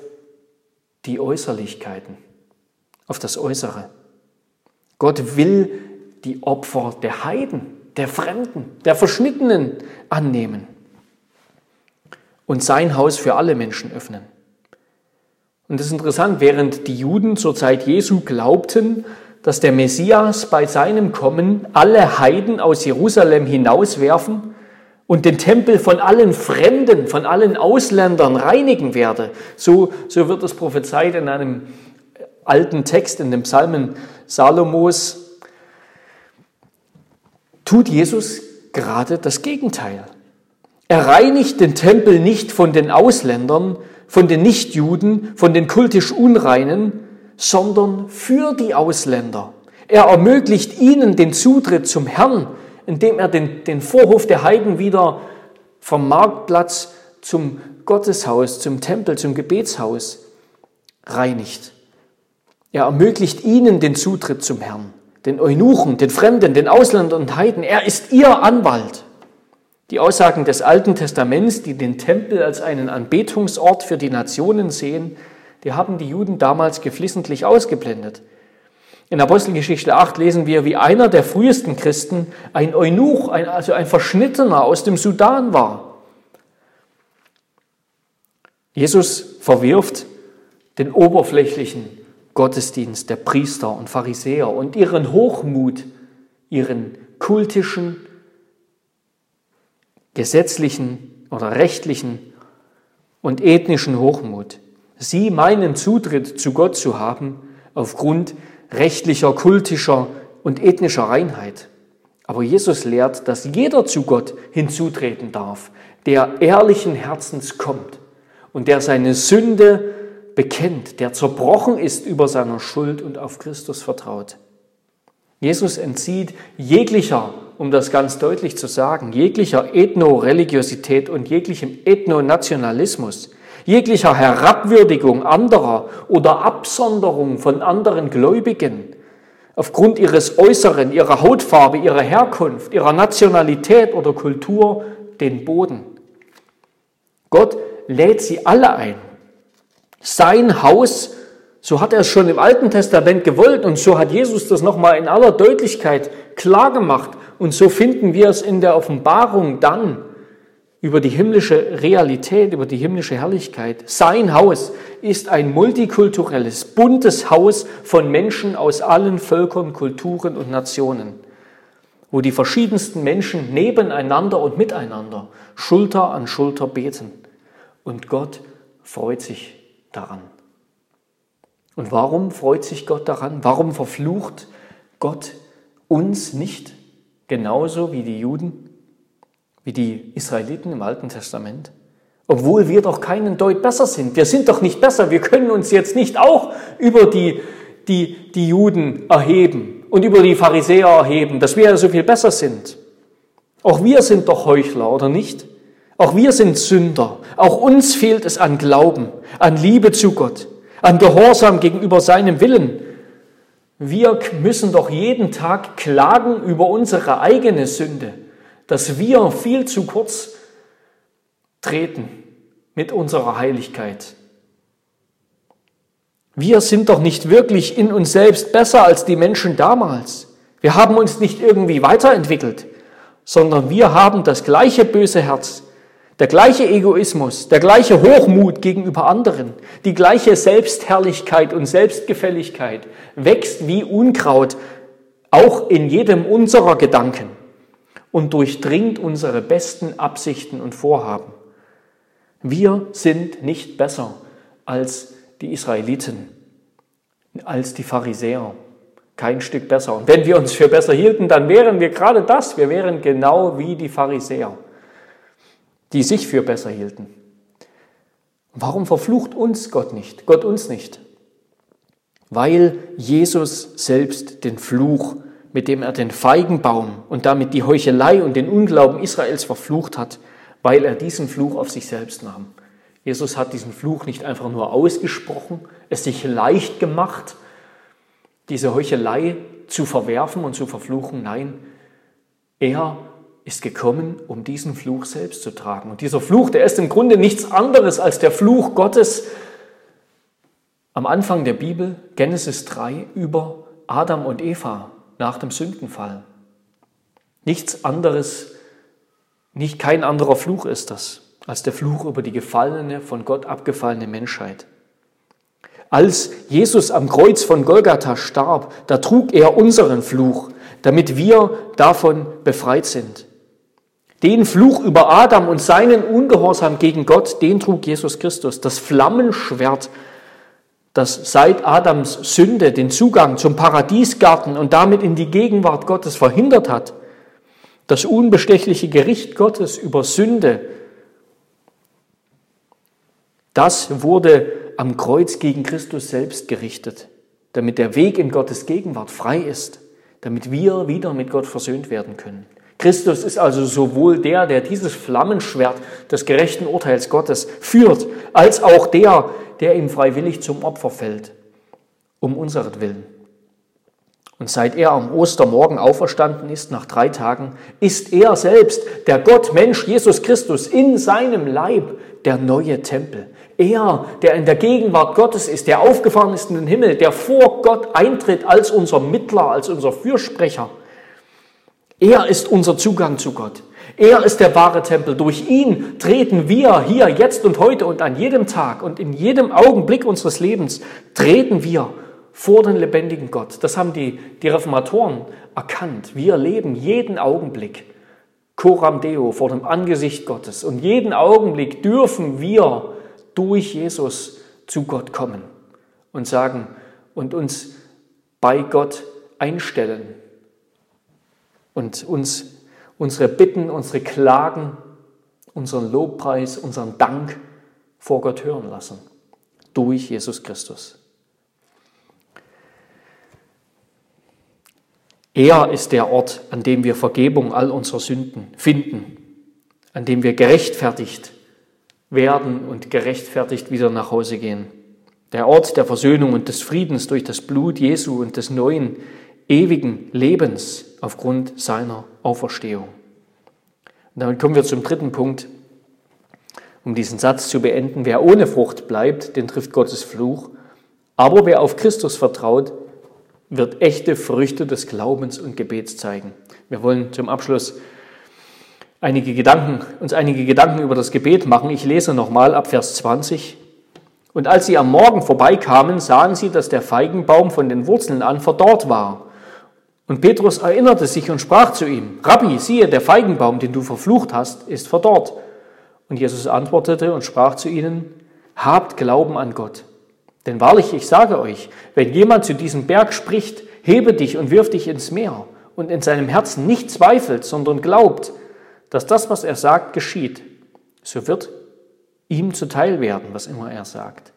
die Äußerlichkeiten, auf das Äußere. Gott will die Opfer der Heiden, der Fremden, der Verschnittenen annehmen und sein Haus für alle Menschen öffnen. Und das ist interessant, während die Juden zur Zeit Jesu glaubten, dass der Messias bei seinem Kommen alle Heiden aus Jerusalem hinauswerfen und den Tempel von allen Fremden, von allen Ausländern reinigen werde. So, so wird es prophezeit in einem alten Text, in dem Psalmen Salomos. Tut Jesus gerade das Gegenteil. Er reinigt den Tempel nicht von den Ausländern, von den Nichtjuden, von den kultisch Unreinen, sondern für die Ausländer. Er ermöglicht ihnen den Zutritt zum Herrn, indem er den, den Vorhof der Heiden wieder vom Marktplatz zum Gotteshaus, zum Tempel, zum Gebetshaus reinigt. Er ermöglicht ihnen den Zutritt zum Herrn, den Eunuchen, den Fremden, den Ausländern und Heiden. Er ist ihr Anwalt. Die Aussagen des Alten Testaments, die den Tempel als einen Anbetungsort für die Nationen sehen, die haben die Juden damals geflissentlich ausgeblendet. In Apostelgeschichte 8 lesen wir, wie einer der frühesten Christen ein Eunuch, ein, also ein Verschnittener aus dem Sudan war. Jesus verwirft den oberflächlichen Gottesdienst der Priester und Pharisäer und ihren Hochmut, ihren kultischen, gesetzlichen oder rechtlichen und ethnischen Hochmut. Sie meinen Zutritt zu Gott zu haben aufgrund rechtlicher, kultischer und ethnischer Reinheit. Aber Jesus lehrt, dass jeder zu Gott hinzutreten darf, der ehrlichen Herzens kommt und der seine Sünde bekennt, der zerbrochen ist über seiner Schuld und auf Christus vertraut. Jesus entzieht jeglicher, um das ganz deutlich zu sagen, jeglicher Ethno-Religiosität und jeglichem Ethno-Nationalismus jeglicher Herabwürdigung anderer oder Absonderung von anderen Gläubigen aufgrund ihres Äußeren, ihrer Hautfarbe, ihrer Herkunft, ihrer Nationalität oder Kultur den Boden. Gott lädt sie alle ein. Sein Haus, so hat er es schon im Alten Testament gewollt und so hat Jesus das nochmal in aller Deutlichkeit klar gemacht und so finden wir es in der Offenbarung dann über die himmlische Realität, über die himmlische Herrlichkeit. Sein Haus ist ein multikulturelles, buntes Haus von Menschen aus allen Völkern, Kulturen und Nationen, wo die verschiedensten Menschen nebeneinander und miteinander Schulter an Schulter beten. Und Gott freut sich daran. Und warum freut sich Gott daran? Warum verflucht Gott uns nicht genauso wie die Juden? Wie die Israeliten im Alten Testament? Obwohl wir doch keinen Deut besser sind. Wir sind doch nicht besser. Wir können uns jetzt nicht auch über die, die, die Juden erheben und über die Pharisäer erheben, dass wir ja so viel besser sind. Auch wir sind doch Heuchler, oder nicht? Auch wir sind Sünder. Auch uns fehlt es an Glauben, an Liebe zu Gott, an Gehorsam gegenüber seinem Willen. Wir müssen doch jeden Tag klagen über unsere eigene Sünde dass wir viel zu kurz treten mit unserer Heiligkeit. Wir sind doch nicht wirklich in uns selbst besser als die Menschen damals. Wir haben uns nicht irgendwie weiterentwickelt, sondern wir haben das gleiche böse Herz, der gleiche Egoismus, der gleiche Hochmut gegenüber anderen, die gleiche Selbstherrlichkeit und Selbstgefälligkeit wächst wie Unkraut auch in jedem unserer Gedanken und durchdringt unsere besten Absichten und Vorhaben. Wir sind nicht besser als die Israeliten, als die Pharisäer. Kein Stück besser. Und wenn wir uns für besser hielten, dann wären wir gerade das. Wir wären genau wie die Pharisäer, die sich für besser hielten. Warum verflucht uns Gott nicht? Gott uns nicht? Weil Jesus selbst den Fluch, mit dem er den Feigenbaum und damit die Heuchelei und den Unglauben Israels verflucht hat, weil er diesen Fluch auf sich selbst nahm. Jesus hat diesen Fluch nicht einfach nur ausgesprochen, es sich leicht gemacht, diese Heuchelei zu verwerfen und zu verfluchen. Nein, er ist gekommen, um diesen Fluch selbst zu tragen. Und dieser Fluch, der ist im Grunde nichts anderes als der Fluch Gottes am Anfang der Bibel, Genesis 3, über Adam und Eva nach dem Sündenfall. Nichts anderes, nicht kein anderer Fluch ist das als der Fluch über die gefallene, von Gott abgefallene Menschheit. Als Jesus am Kreuz von Golgatha starb, da trug er unseren Fluch, damit wir davon befreit sind. Den Fluch über Adam und seinen Ungehorsam gegen Gott, den trug Jesus Christus. Das Flammenschwert, das seit Adams Sünde den Zugang zum Paradiesgarten und damit in die Gegenwart Gottes verhindert hat. Das unbestechliche Gericht Gottes über Sünde das wurde am Kreuz gegen Christus selbst gerichtet, damit der Weg in Gottes Gegenwart frei ist, damit wir wieder mit Gott versöhnt werden können. Christus ist also sowohl der, der dieses Flammenschwert des gerechten Urteils Gottes führt, als auch der, der ihm freiwillig zum Opfer fällt, um unseretwillen. Und seit er am Ostermorgen auferstanden ist, nach drei Tagen, ist er selbst, der Gott, Mensch, Jesus Christus, in seinem Leib der neue Tempel. Er, der in der Gegenwart Gottes ist, der aufgefahren ist in den Himmel, der vor Gott eintritt als unser Mittler, als unser Fürsprecher. Er ist unser Zugang zu Gott. Er ist der wahre Tempel. Durch ihn treten wir hier, jetzt und heute und an jedem Tag und in jedem Augenblick unseres Lebens, treten wir vor den lebendigen Gott. Das haben die, die Reformatoren erkannt. Wir leben jeden Augenblick Coram Deo vor dem Angesicht Gottes. Und jeden Augenblick dürfen wir durch Jesus zu Gott kommen und sagen und uns bei Gott einstellen und uns unsere Bitten, unsere Klagen, unseren Lobpreis, unseren Dank vor Gott hören lassen. Durch Jesus Christus. Er ist der Ort, an dem wir Vergebung all unserer Sünden finden, an dem wir gerechtfertigt werden und gerechtfertigt wieder nach Hause gehen. Der Ort der Versöhnung und des Friedens durch das Blut Jesu und des neuen, ewigen Lebens aufgrund seiner Auferstehung. Und damit kommen wir zum dritten Punkt, um diesen Satz zu beenden. Wer ohne Frucht bleibt, den trifft Gottes Fluch. Aber wer auf Christus vertraut, wird echte Früchte des Glaubens und Gebets zeigen. Wir wollen zum Abschluss einige Gedanken, uns einige Gedanken über das Gebet machen. Ich lese nochmal ab Vers 20. Und als sie am Morgen vorbeikamen, sahen sie, dass der Feigenbaum von den Wurzeln an verdorrt war. Und Petrus erinnerte sich und sprach zu ihm, Rabbi, siehe, der Feigenbaum, den du verflucht hast, ist verdorrt. Und Jesus antwortete und sprach zu ihnen, Habt Glauben an Gott. Denn wahrlich, ich sage euch, wenn jemand zu diesem Berg spricht, hebe dich und wirf dich ins Meer und in seinem Herzen nicht zweifelt, sondern glaubt, dass das, was er sagt, geschieht, so wird ihm zuteil werden, was immer er sagt.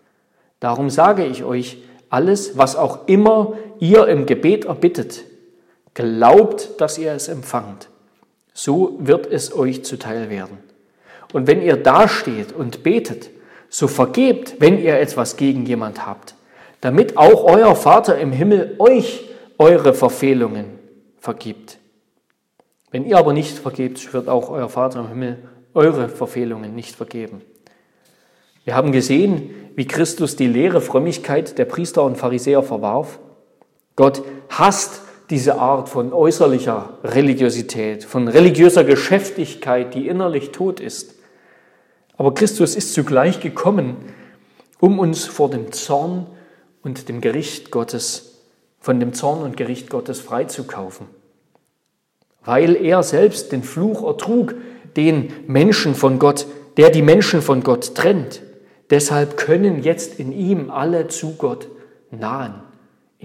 Darum sage ich euch, alles, was auch immer ihr im Gebet erbittet, glaubt, dass ihr es empfangt. So wird es euch zuteil werden. Und wenn ihr dasteht und betet, so vergebt, wenn ihr etwas gegen jemand habt, damit auch euer Vater im Himmel euch eure Verfehlungen vergibt. Wenn ihr aber nicht vergebt, wird auch euer Vater im Himmel eure Verfehlungen nicht vergeben. Wir haben gesehen, wie Christus die leere Frömmigkeit der Priester und Pharisäer verwarf. Gott hasst diese Art von äußerlicher Religiosität, von religiöser Geschäftigkeit, die innerlich tot ist. Aber Christus ist zugleich gekommen, um uns vor dem Zorn und dem Gericht Gottes, von dem Zorn und Gericht Gottes freizukaufen. Weil er selbst den Fluch ertrug, den Menschen von Gott, der die Menschen von Gott trennt. Deshalb können jetzt in ihm alle zu Gott nahen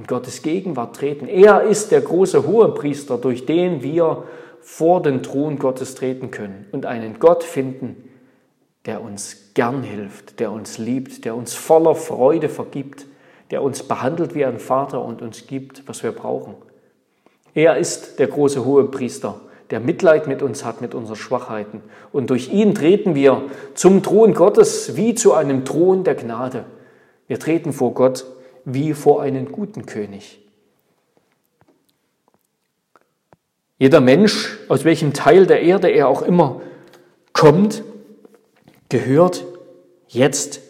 in Gottes Gegenwart treten. Er ist der große Hohepriester, durch den wir vor den Thron Gottes treten können und einen Gott finden, der uns gern hilft, der uns liebt, der uns voller Freude vergibt, der uns behandelt wie ein Vater und uns gibt, was wir brauchen. Er ist der große Hohepriester, der Mitleid mit uns hat, mit unseren Schwachheiten. Und durch ihn treten wir zum Thron Gottes wie zu einem Thron der Gnade. Wir treten vor Gott wie vor einen guten König. Jeder Mensch, aus welchem Teil der Erde er auch immer kommt, gehört jetzt,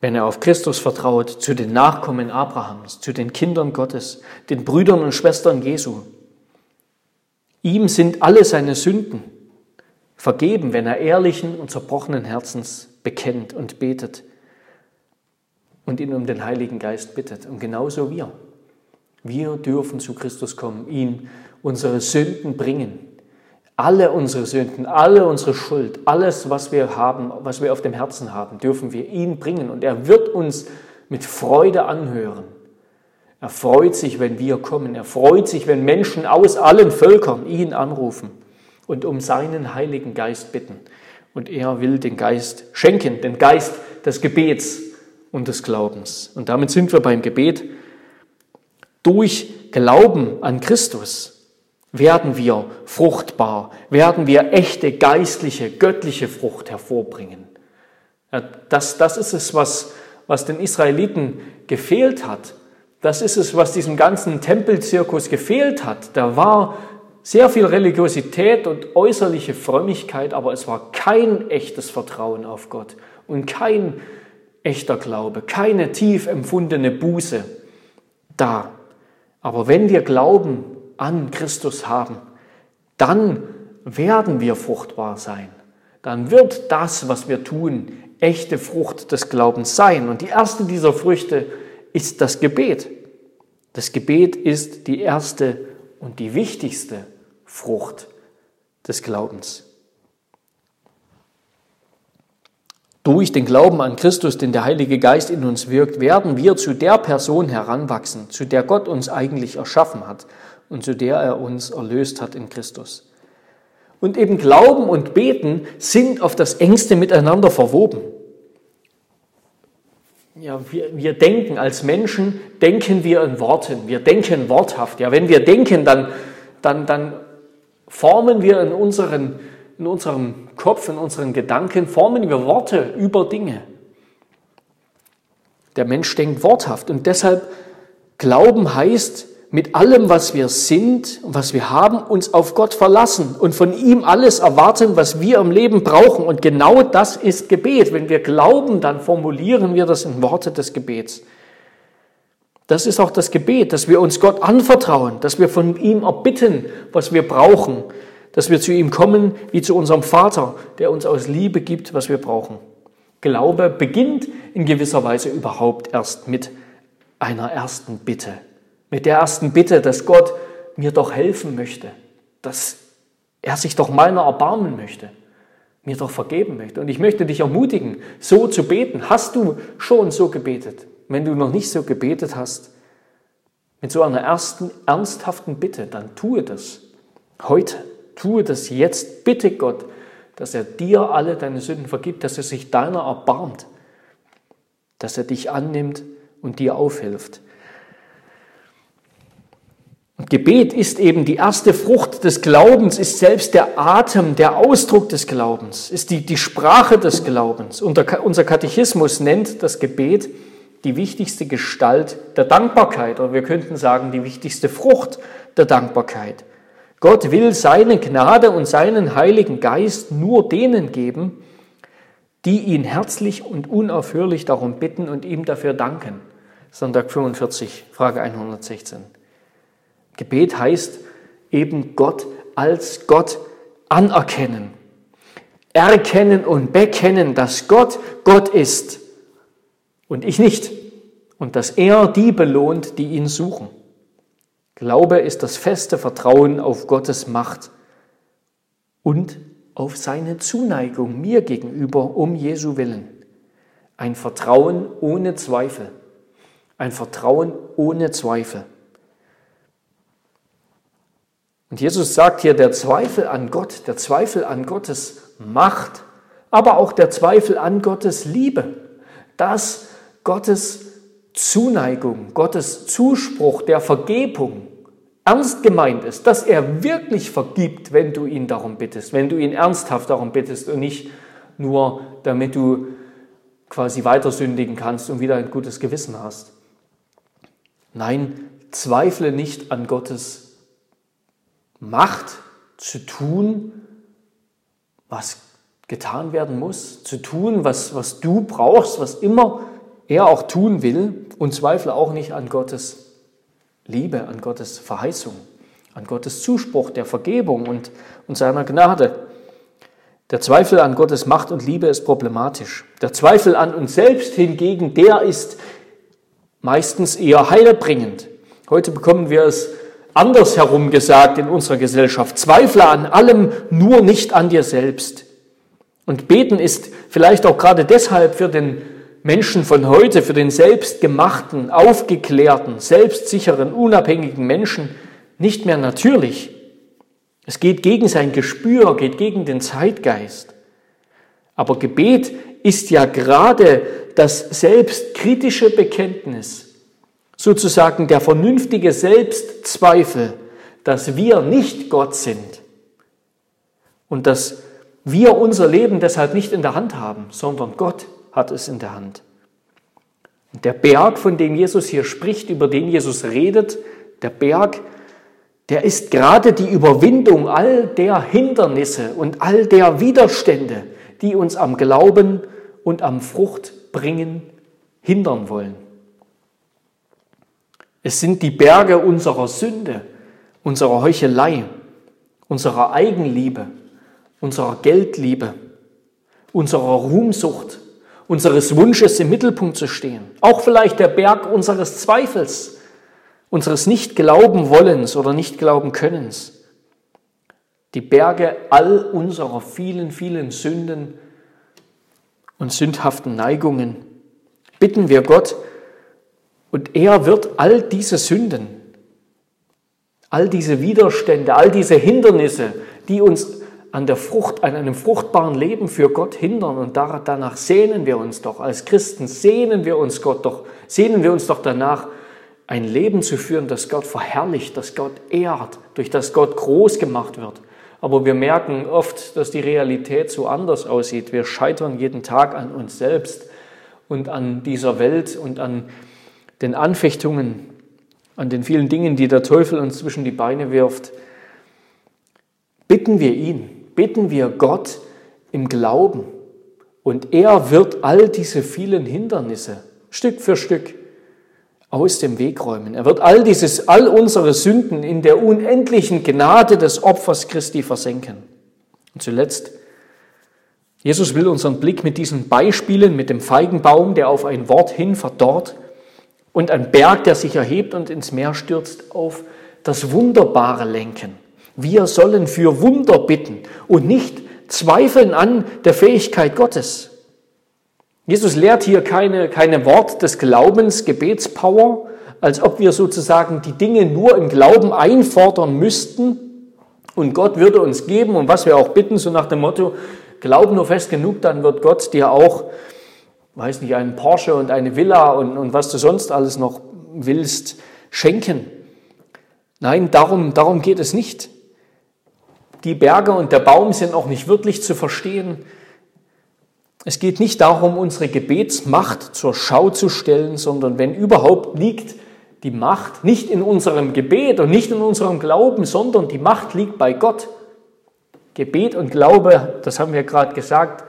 wenn er auf Christus vertraut, zu den Nachkommen Abrahams, zu den Kindern Gottes, den Brüdern und Schwestern Jesu. Ihm sind alle seine Sünden vergeben, wenn er ehrlichen und zerbrochenen Herzens bekennt und betet und ihn um den Heiligen Geist bittet. Und genauso wir. Wir dürfen zu Christus kommen, ihn unsere Sünden bringen. Alle unsere Sünden, alle unsere Schuld, alles, was wir haben, was wir auf dem Herzen haben, dürfen wir ihn bringen. Und er wird uns mit Freude anhören. Er freut sich, wenn wir kommen. Er freut sich, wenn Menschen aus allen Völkern ihn anrufen und um seinen Heiligen Geist bitten. Und er will den Geist schenken, den Geist des Gebets, und des Glaubens. Und damit sind wir beim Gebet. Durch Glauben an Christus werden wir fruchtbar, werden wir echte geistliche, göttliche Frucht hervorbringen. Das, das ist es, was, was den Israeliten gefehlt hat. Das ist es, was diesem ganzen Tempelzirkus gefehlt hat. Da war sehr viel Religiosität und äußerliche Frömmigkeit, aber es war kein echtes Vertrauen auf Gott und kein echter Glaube, keine tief empfundene Buße da. Aber wenn wir Glauben an Christus haben, dann werden wir fruchtbar sein. Dann wird das, was wir tun, echte Frucht des Glaubens sein. Und die erste dieser Früchte ist das Gebet. Das Gebet ist die erste und die wichtigste Frucht des Glaubens. Durch den Glauben an Christus, den der Heilige Geist in uns wirkt, werden wir zu der Person heranwachsen, zu der Gott uns eigentlich erschaffen hat und zu der er uns erlöst hat in Christus. Und eben Glauben und Beten sind auf das engste miteinander verwoben. Ja, wir, wir denken als Menschen, denken wir in Worten, wir denken worthaft. Ja, wenn wir denken, dann, dann, dann formen wir in unseren in unserem Kopf, in unseren Gedanken formen wir Worte über Dinge. Der Mensch denkt worthaft und deshalb Glauben heißt, mit allem, was wir sind und was wir haben, uns auf Gott verlassen und von ihm alles erwarten, was wir im Leben brauchen. Und genau das ist Gebet. Wenn wir glauben, dann formulieren wir das in Worte des Gebets. Das ist auch das Gebet, dass wir uns Gott anvertrauen, dass wir von ihm erbitten, was wir brauchen, dass wir zu ihm kommen wie zu unserem Vater, der uns aus Liebe gibt, was wir brauchen. Glaube beginnt in gewisser Weise überhaupt erst mit einer ersten Bitte. Mit der ersten Bitte, dass Gott mir doch helfen möchte, dass er sich doch meiner erbarmen möchte, mir doch vergeben möchte. Und ich möchte dich ermutigen, so zu beten. Hast du schon so gebetet? Wenn du noch nicht so gebetet hast, mit so einer ersten ernsthaften Bitte, dann tue das heute. Tue das jetzt. Bitte Gott, dass er dir alle deine Sünden vergibt, dass er sich deiner erbarmt, dass er dich annimmt und dir aufhilft. Und Gebet ist eben die erste Frucht des Glaubens, ist selbst der Atem, der Ausdruck des Glaubens, ist die, die Sprache des Glaubens. Unser Katechismus nennt das Gebet die wichtigste Gestalt der Dankbarkeit, oder wir könnten sagen, die wichtigste Frucht der Dankbarkeit. Gott will seine Gnade und seinen Heiligen Geist nur denen geben, die ihn herzlich und unaufhörlich darum bitten und ihm dafür danken. Sonntag 45, Frage 116. Gebet heißt eben Gott als Gott anerkennen. Erkennen und bekennen, dass Gott Gott ist und ich nicht. Und dass er die belohnt, die ihn suchen. Glaube ist das feste Vertrauen auf Gottes Macht und auf seine Zuneigung mir gegenüber um Jesu willen. Ein Vertrauen ohne Zweifel. Ein Vertrauen ohne Zweifel. Und Jesus sagt hier, der Zweifel an Gott, der Zweifel an Gottes Macht, aber auch der Zweifel an Gottes Liebe, dass Gottes Zuneigung, Gottes Zuspruch der Vergebung ernst gemeint ist, dass er wirklich vergibt, wenn du ihn darum bittest, wenn du ihn ernsthaft darum bittest und nicht nur damit du quasi weiter sündigen kannst und wieder ein gutes Gewissen hast. Nein, zweifle nicht an Gottes Macht zu tun, was getan werden muss, zu tun, was, was du brauchst, was immer er auch tun will und zweifle auch nicht an Gottes Liebe, an Gottes Verheißung, an Gottes Zuspruch der Vergebung und, und seiner Gnade. Der Zweifel an Gottes Macht und Liebe ist problematisch. Der Zweifel an uns selbst hingegen, der ist meistens eher heilbringend. Heute bekommen wir es andersherum gesagt in unserer Gesellschaft. Zweifle an allem, nur nicht an dir selbst. Und beten ist vielleicht auch gerade deshalb für den Menschen von heute, für den selbstgemachten, aufgeklärten, selbstsicheren, unabhängigen Menschen nicht mehr natürlich. Es geht gegen sein Gespür, geht gegen den Zeitgeist. Aber Gebet ist ja gerade das selbstkritische Bekenntnis, sozusagen der vernünftige Selbstzweifel, dass wir nicht Gott sind und dass wir unser Leben deshalb nicht in der Hand haben, sondern Gott hat es in der Hand. Und der Berg, von dem Jesus hier spricht, über den Jesus redet, der Berg, der ist gerade die Überwindung all der Hindernisse und all der Widerstände, die uns am Glauben und am Fruchtbringen hindern wollen. Es sind die Berge unserer Sünde, unserer Heuchelei, unserer Eigenliebe, unserer Geldliebe, unserer Ruhmsucht, unseres Wunsches im Mittelpunkt zu stehen. Auch vielleicht der Berg unseres Zweifels, unseres Nicht-Glauben-Wollens oder Nicht-Glauben-Könnens. Die Berge all unserer vielen, vielen Sünden und sündhaften Neigungen. Bitten wir Gott, und er wird all diese Sünden, all diese Widerstände, all diese Hindernisse, die uns an der Frucht, an einem fruchtbaren Leben für Gott hindern. Und danach sehnen wir uns doch. Als Christen sehnen wir uns Gott doch, sehnen wir uns doch danach, ein Leben zu führen, das Gott verherrlicht, das Gott ehrt, durch das Gott groß gemacht wird. Aber wir merken oft, dass die Realität so anders aussieht. Wir scheitern jeden Tag an uns selbst und an dieser Welt und an den Anfechtungen, an den vielen Dingen, die der Teufel uns zwischen die Beine wirft. Bitten wir ihn, bitten wir Gott im Glauben und er wird all diese vielen Hindernisse Stück für Stück aus dem Weg räumen. Er wird all dieses, all unsere Sünden in der unendlichen Gnade des Opfers Christi versenken. Und zuletzt, Jesus will unseren Blick mit diesen Beispielen, mit dem Feigenbaum, der auf ein Wort hin verdorrt, und ein Berg, der sich erhebt und ins Meer stürzt, auf das Wunderbare lenken. Wir sollen für Wunder bitten und nicht zweifeln an der Fähigkeit Gottes. Jesus lehrt hier keine, keine Wort des Glaubens, Gebetspower, als ob wir sozusagen die Dinge nur im Glauben einfordern müssten und Gott würde uns geben und was wir auch bitten, so nach dem Motto, glaub nur fest genug, dann wird Gott dir auch, weiß nicht, einen Porsche und eine Villa und, und was du sonst alles noch willst, schenken. Nein, darum, darum geht es nicht. Die Berge und der Baum sind auch nicht wirklich zu verstehen. Es geht nicht darum, unsere Gebetsmacht zur Schau zu stellen, sondern wenn überhaupt liegt die Macht nicht in unserem Gebet und nicht in unserem Glauben, sondern die Macht liegt bei Gott. Gebet und Glaube, das haben wir gerade gesagt,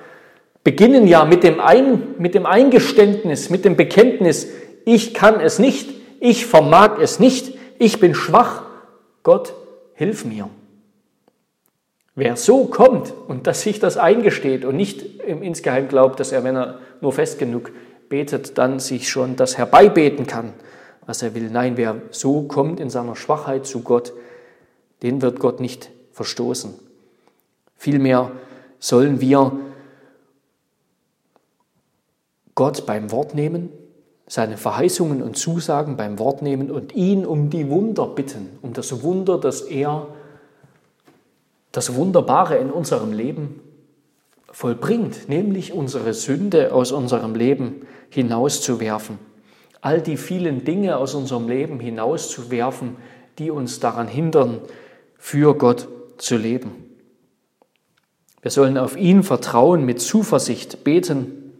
beginnen ja mit dem, Ein, mit dem Eingeständnis, mit dem Bekenntnis, ich kann es nicht, ich vermag es nicht, ich bin schwach, Gott, hilf mir. Wer so kommt und dass sich das eingesteht und nicht im insgeheim glaubt, dass er, wenn er nur fest genug betet, dann sich schon das herbeibeten kann, was er will. Nein, wer so kommt in seiner Schwachheit zu Gott, den wird Gott nicht verstoßen. Vielmehr sollen wir Gott beim Wort nehmen, seine Verheißungen und Zusagen beim Wort nehmen und ihn um die Wunder bitten, um das Wunder, dass er das Wunderbare in unserem Leben vollbringt, nämlich unsere Sünde aus unserem Leben hinauszuwerfen. All die vielen Dinge aus unserem Leben hinauszuwerfen, die uns daran hindern, für Gott zu leben. Wir sollen auf ihn vertrauen, mit Zuversicht beten,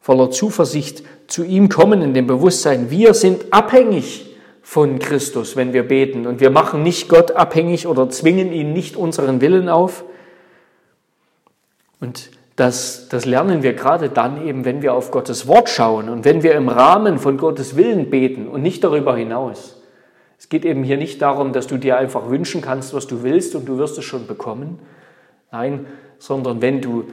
voller Zuversicht zu ihm kommen in dem Bewusstsein, wir sind abhängig von Christus, wenn wir beten. Und wir machen nicht Gott abhängig oder zwingen ihn nicht unseren Willen auf. Und das, das lernen wir gerade dann eben, wenn wir auf Gottes Wort schauen und wenn wir im Rahmen von Gottes Willen beten und nicht darüber hinaus. Es geht eben hier nicht darum, dass du dir einfach wünschen kannst, was du willst und du wirst es schon bekommen. Nein, sondern wenn du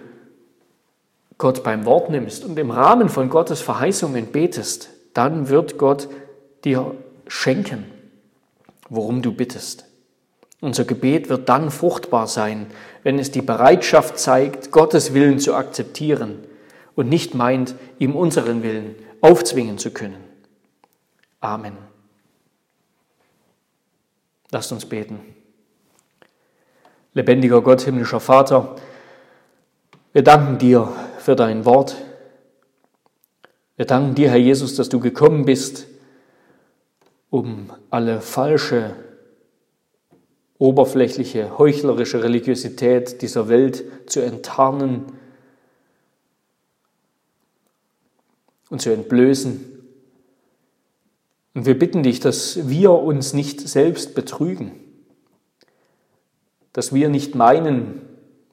Gott beim Wort nimmst und im Rahmen von Gottes Verheißungen betest, dann wird Gott dir schenken, worum du bittest. Unser Gebet wird dann fruchtbar sein, wenn es die Bereitschaft zeigt, Gottes Willen zu akzeptieren und nicht meint, ihm unseren Willen aufzwingen zu können. Amen. Lasst uns beten. Lebendiger Gott, himmlischer Vater, wir danken dir für dein Wort. Wir danken dir, Herr Jesus, dass du gekommen bist, um alle falsche, oberflächliche, heuchlerische Religiosität dieser Welt zu enttarnen und zu entblößen. Und wir bitten dich, dass wir uns nicht selbst betrügen, dass wir nicht meinen,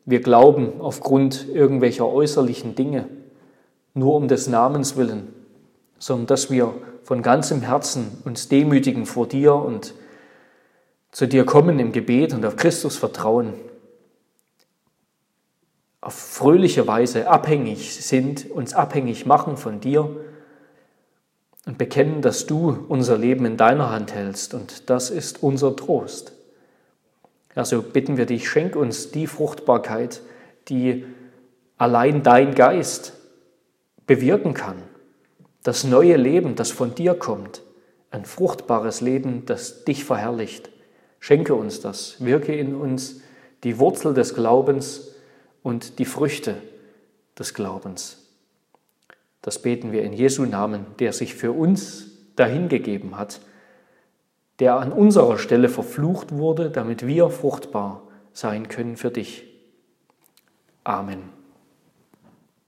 wir glauben aufgrund irgendwelcher äußerlichen Dinge, nur um des Namens willen, sondern dass wir von ganzem Herzen uns demütigen vor dir und zu dir kommen im Gebet und auf Christus vertrauen, auf fröhliche Weise abhängig sind, uns abhängig machen von dir und bekennen, dass du unser Leben in deiner Hand hältst und das ist unser Trost. Also bitten wir dich, schenk uns die Fruchtbarkeit, die allein dein Geist bewirken kann. Das neue Leben, das von dir kommt, ein fruchtbares Leben, das dich verherrlicht. Schenke uns das, wirke in uns die Wurzel des Glaubens und die Früchte des Glaubens. Das beten wir in Jesu Namen, der sich für uns dahingegeben hat, der an unserer Stelle verflucht wurde, damit wir fruchtbar sein können für dich. Amen.